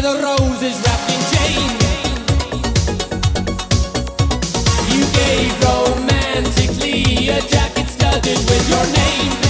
where the roses wrapped in chain. You gave romantically a jacket studded with your name.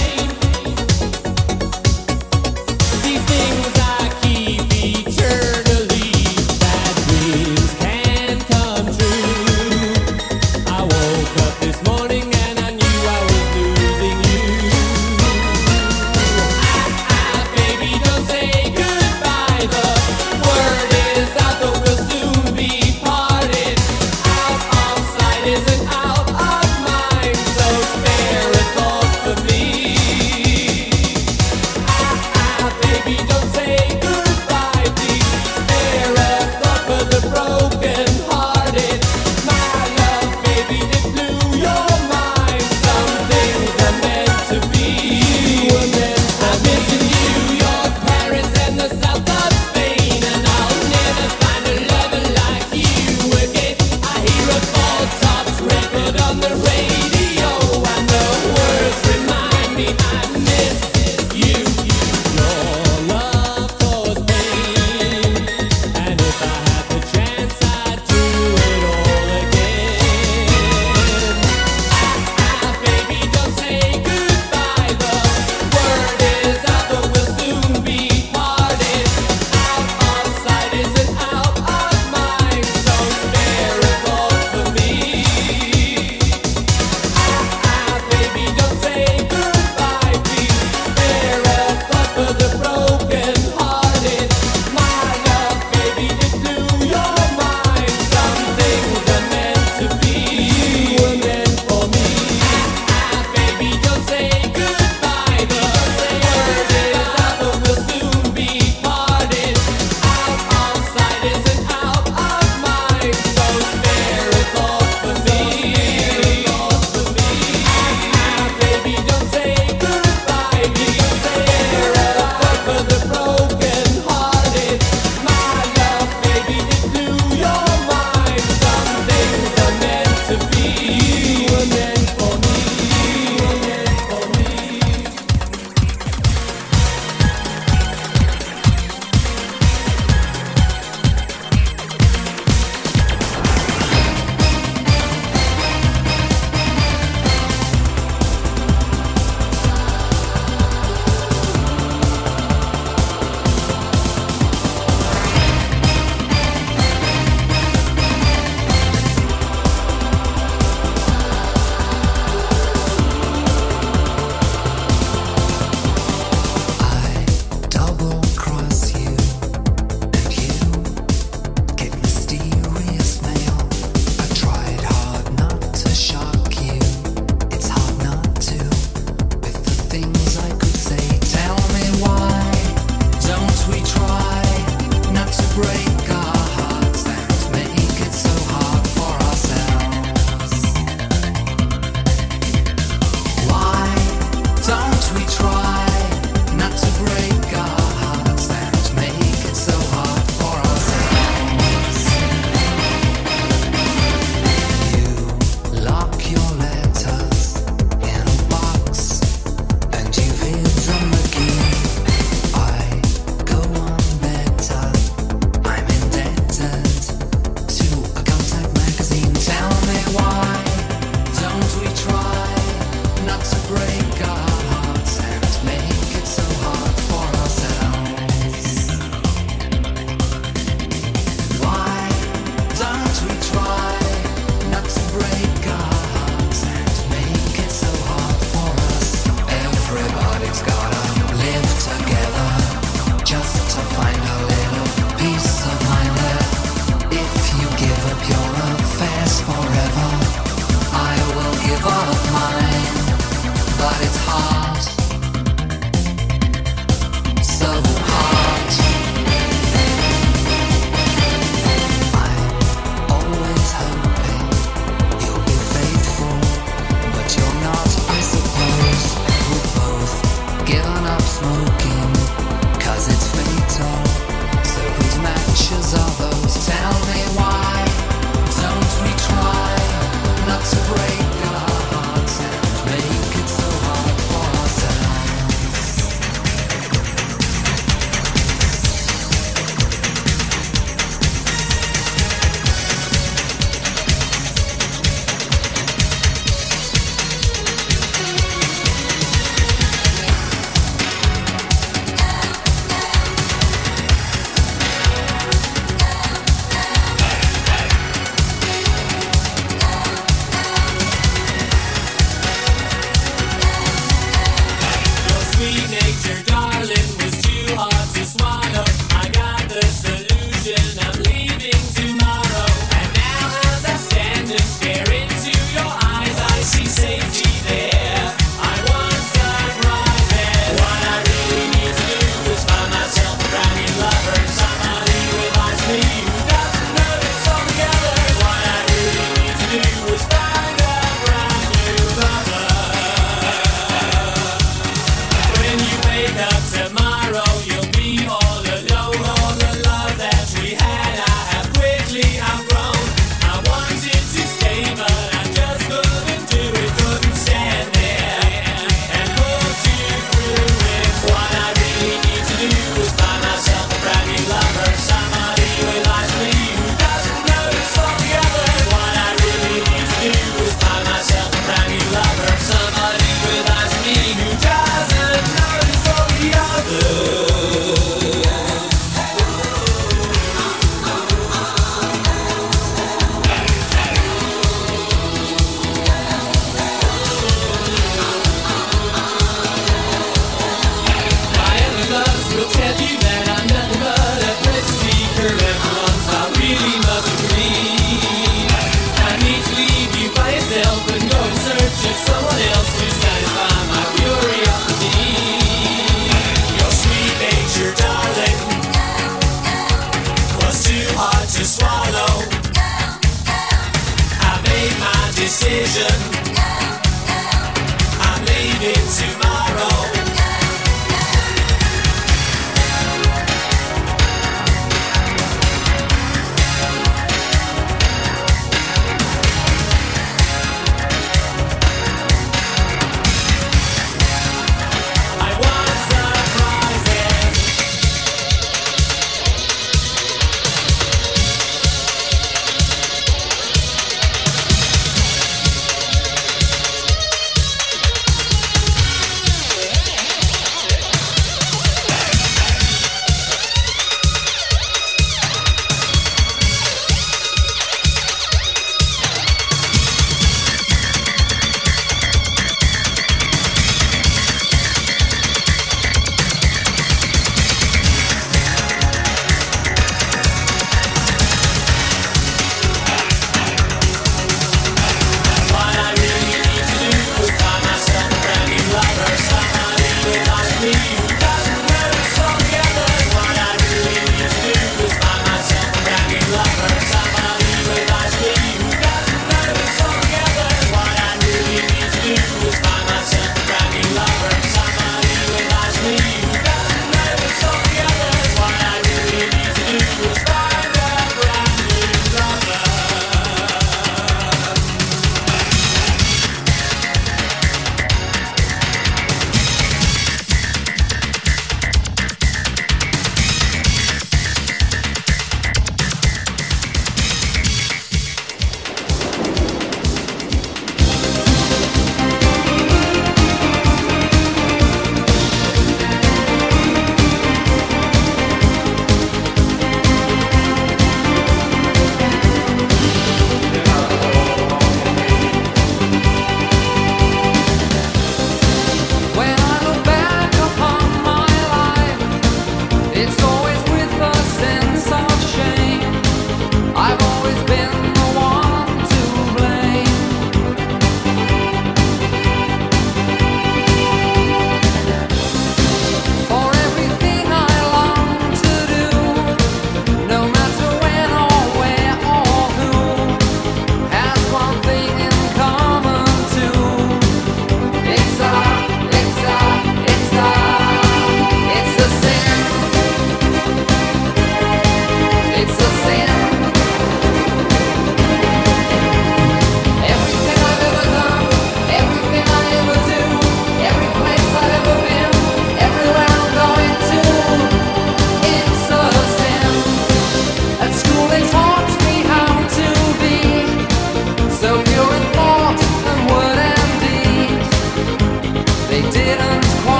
into my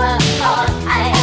Oh,